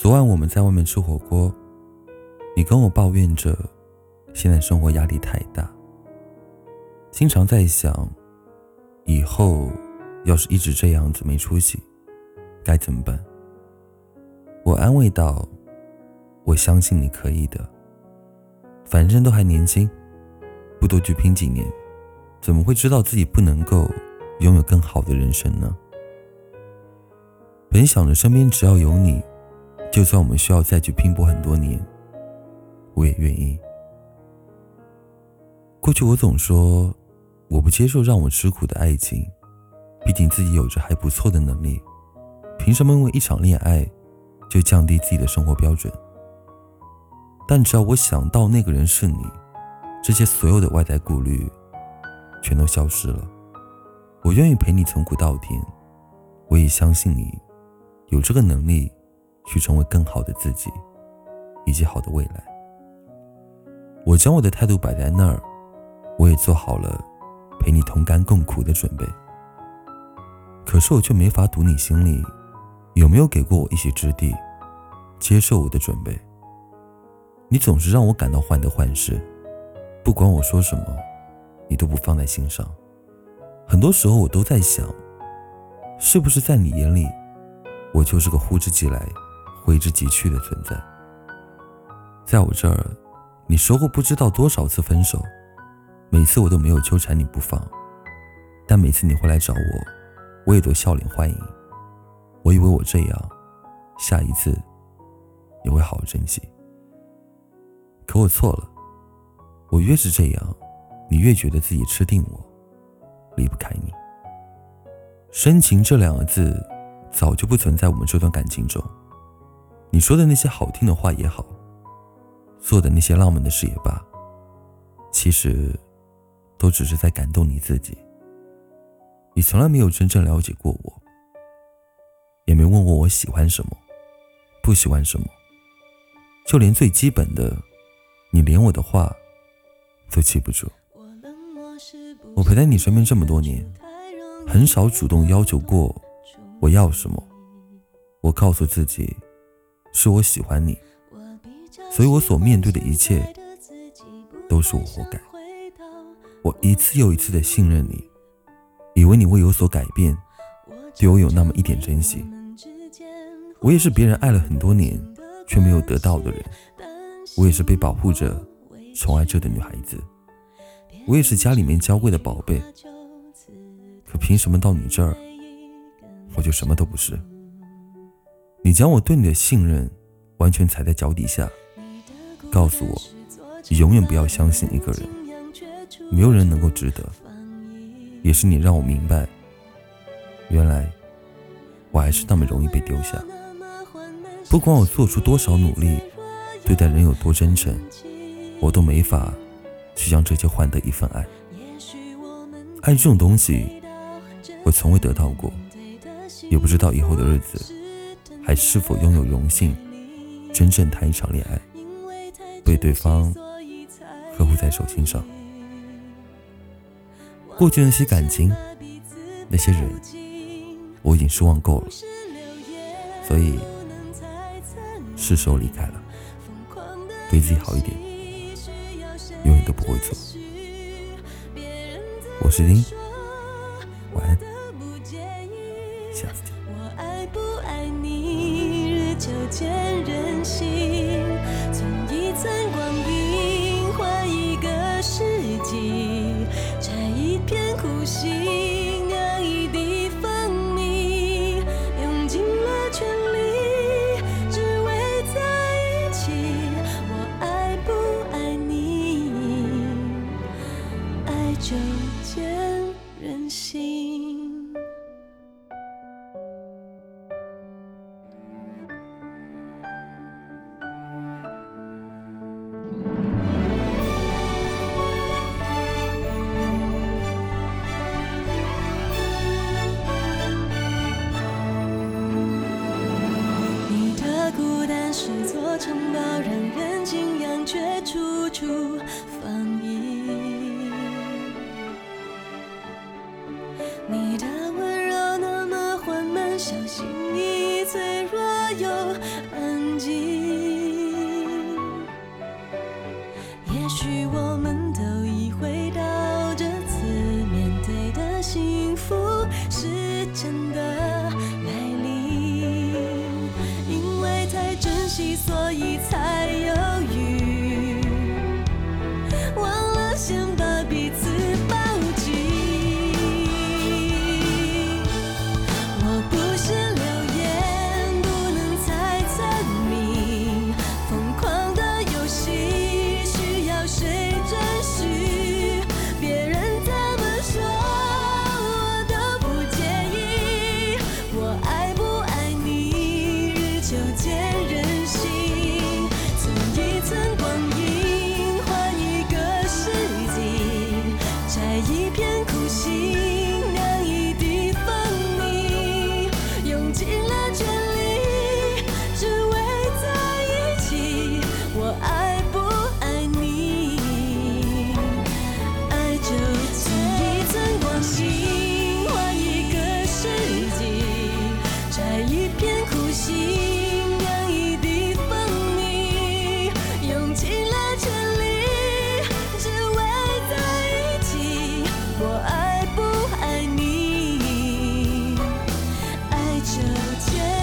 昨晚我们在外面吃火锅，你跟我抱怨着现在生活压力太大，经常在想，以后要是一直这样子没出息，该怎么办？我安慰道：“我相信你可以的，反正都还年轻，不多去拼几年，怎么会知道自己不能够拥有更好的人生呢？”本想着身边只要有你。就算我们需要再去拼搏很多年，我也愿意。过去我总说我不接受让我吃苦的爱情，毕竟自己有着还不错的能力，凭什么因为一场恋爱就降低自己的生活标准？但只要我想到那个人是你，这些所有的外在顾虑全都消失了。我愿意陪你从苦到甜，我也相信你有这个能力。去成为更好的自己，以及好的未来。我将我的态度摆在那儿，我也做好了陪你同甘共苦的准备。可是我却没法读你心里有没有给过我一席之地，接受我的准备。你总是让我感到患得患失，不管我说什么，你都不放在心上。很多时候我都在想，是不是在你眼里，我就是个呼之即来。挥之即去的存在，在我这儿，你说过不知道多少次分手，每次我都没有纠缠你不放，但每次你回来找我，我也都笑脸欢迎。我以为我这样，下一次你会好好珍惜，可我错了。我越是这样，你越觉得自己吃定我，离不开你。深情这两个字，早就不存在我们这段感情中。你说的那些好听的话也好，做的那些浪漫的事也罢，其实都只是在感动你自己。你从来没有真正了解过我，也没问过我喜欢什么，不喜欢什么，就连最基本的，你连我的话都记不住。我陪在你身边这么多年，很少主动要求过我要什么。我告诉自己。是我喜欢你，所以我所面对的一切都是我活该。我一次又一次的信任你，以为你会有所改变，对我有那么一点珍惜。我也是别人爱了很多年却没有得到的人，我也是被保护着、宠爱着的女孩子，我也是家里面娇贵的宝贝。可凭什么到你这儿，我就什么都不是？你将我对你的信任完全踩在脚底下，告诉我，你永远不要相信一个人，没有人能够值得。也是你让我明白，原来我还是那么容易被丢下。不管我做出多少努力，对待人有多真诚，我都没法去将这些换得一份爱。爱这种东西，我从未得到过，也不知道以后的日子。还是否拥有荣幸，真正谈一场恋爱，被对方呵护在手心上？过去那些感情，那些人，我已经失望够了，所以是时候离开了。对自己好一点，永远都不会错。我是丁，晚安，下次见。就见人心，存一寸光阴换一个世纪，摘一片苦心，小心翼翼，脆弱又安静。也许我们都已回到这次面对的幸福，是真的来临，因为太珍惜，所以才犹豫。忘了先把彼此。见。